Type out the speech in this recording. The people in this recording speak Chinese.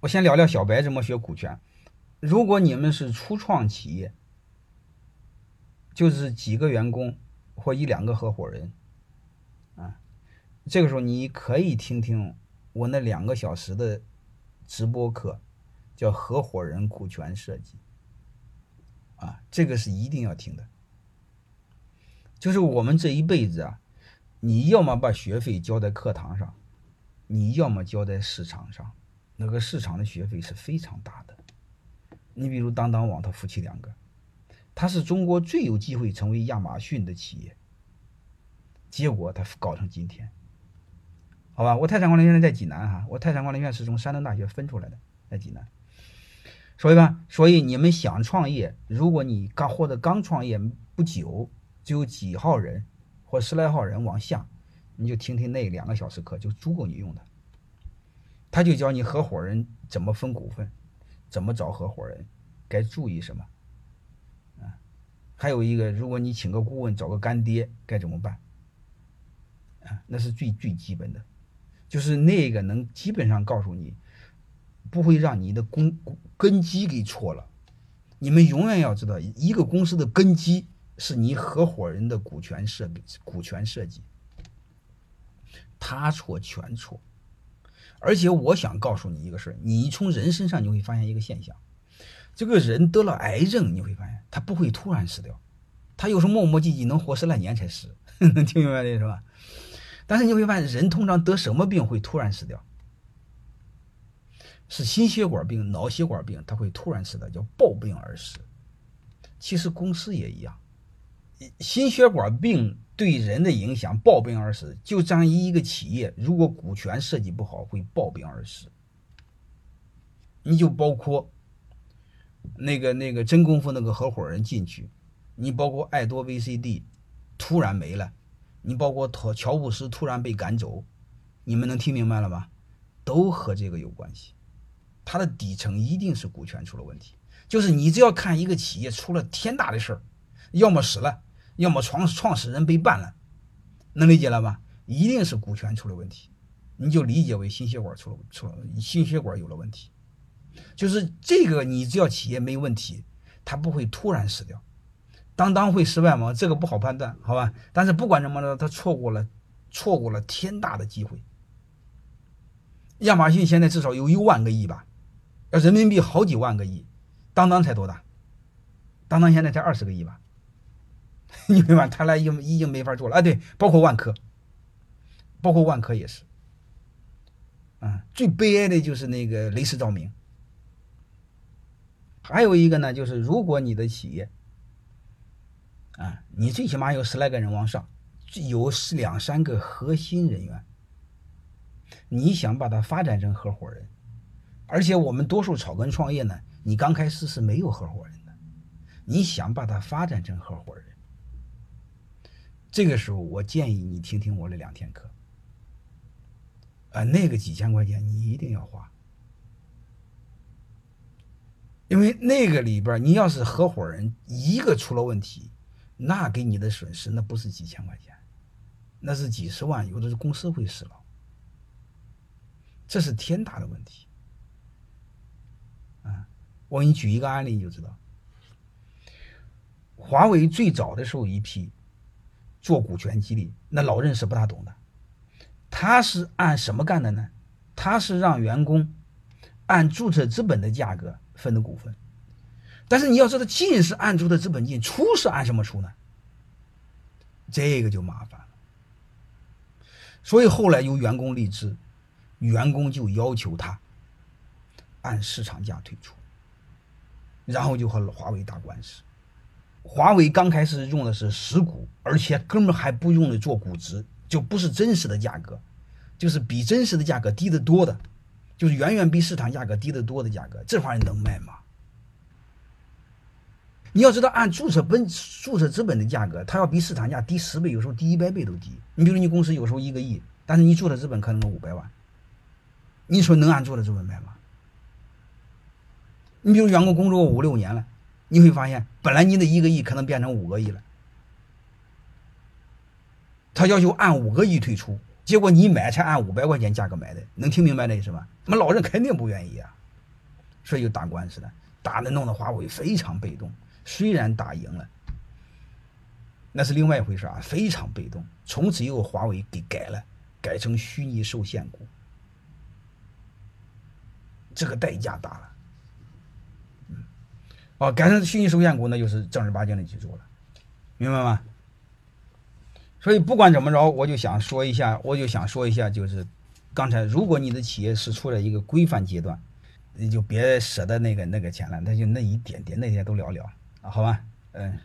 我先聊聊小白怎么学股权。如果你们是初创企业，就是几个员工或一两个合伙人，啊，这个时候你可以听听我那两个小时的直播课，叫合伙人股权设计。啊，这个是一定要听的。就是我们这一辈子啊，你要么把学费交在课堂上，你要么交在市场上。那个市场的学费是非常大的。你比如当当网，他夫妻两个，他是中国最有机会成为亚马逊的企业，结果他搞成今天。好吧，我泰山管理院在济南哈，我泰山管理院是从山东大学分出来的，在济南。所以吧，所以你们想创业，如果你刚或者刚创业不久，只有几号人或十来号人往下，你就听听那两个小时课就足够你用的。他就教你合伙人怎么分股份，怎么找合伙人，该注意什么，啊，还有一个，如果你请个顾问找个干爹该怎么办，啊，那是最最基本的，就是那个能基本上告诉你。不会让你的公根基给错了。你们永远要知道，一个公司的根基是你合伙人的股权设股权设计。他错全错。而且我想告诉你一个事：你从人身上你会发现一个现象，这个人得了癌症，你会发现他不会突然死掉，他有时候磨磨唧唧能活十来年才死。能听明白这是吧？但是你会发现，人通常得什么病会突然死掉？是心血管病、脑血管病，他会突然死的，叫暴病而死。其实公司也一样，心血管病对人的影响，暴病而死。就这样一个企业，如果股权设计不好，会暴病而死。你就包括那个那个真功夫那个合伙人进去，你包括爱多 VCD 突然没了，你包括乔乔布斯突然被赶走，你们能听明白了吧？都和这个有关系。它的底层一定是股权出了问题，就是你只要看一个企业出了天大的事儿，要么死了，要么创创始人被办了，能理解了吧？一定是股权出了问题，你就理解为心血管出了出了心血管有了问题，就是这个你只要企业没问题，它不会突然死掉。当当会失败吗？这个不好判断，好吧？但是不管怎么着，他错过了错过了天大的机会。亚马逊现在至少有一万个亿吧。要人民币好几万个亿，当当才多大？当当现在才二十个亿吧？你明白？他俩已经已经没法做了啊！对，包括万科，包括万科也是。啊，最悲哀的就是那个雷士照明。还有一个呢，就是如果你的企业，啊，你最起码有十来个人往上，有两三个核心人员，你想把它发展成合伙人。而且我们多数草根创业呢，你刚开始是没有合伙人的，你想把它发展成合伙人，这个时候我建议你听听我的两天课，啊，那个几千块钱你一定要花，因为那个里边你要是合伙人一个出了问题，那给你的损失那不是几千块钱，那是几十万，有的是公司会死了，这是天大的问题。啊我给你举一个案例，你就知道。华为最早的时候一批做股权激励，那老任是不大懂的。他是按什么干的呢？他是让员工按注册资本的价格分的股份。但是你要知道，进是按注册资本进，出是按什么出呢？这个就麻烦了。所以后来由员工立志，员工就要求他按市场价退出。然后就和华为打官司。华为刚开始用的是实股，而且根本还不用的做估值，就不是真实的价格，就是比真实的价格低得多的，就是远远比市场价格低得多的价格。这玩意能卖吗？你要知道，按注册本注册资本的价格，它要比市场价低十倍，有时候低一百倍都低。你比如你公司有时候一个亿，但是你注册资本可能五百万，你说能按注册资本卖吗？你比如员工工作五六年了，你会发现，本来你的一个亿可能变成五个亿了。他要求按五个亿退出，结果你买才按五百块钱价格买的，能听明白那意思吗？那老人肯定不愿意啊，所以就打官司了，打的弄得华为非常被动。虽然打赢了，那是另外一回事啊，非常被动。从此以后，华为给改了，改成虚拟受限股，这个代价大了。哦，改成虚拟受限股，那就是正儿八经的去做了，明白吗？所以不管怎么着，我就想说一下，我就想说一下，就是刚才，如果你的企业是处在一个规范阶段，你就别舍得那个那个钱了，那就那一点点，那些都聊聊，好吧？嗯。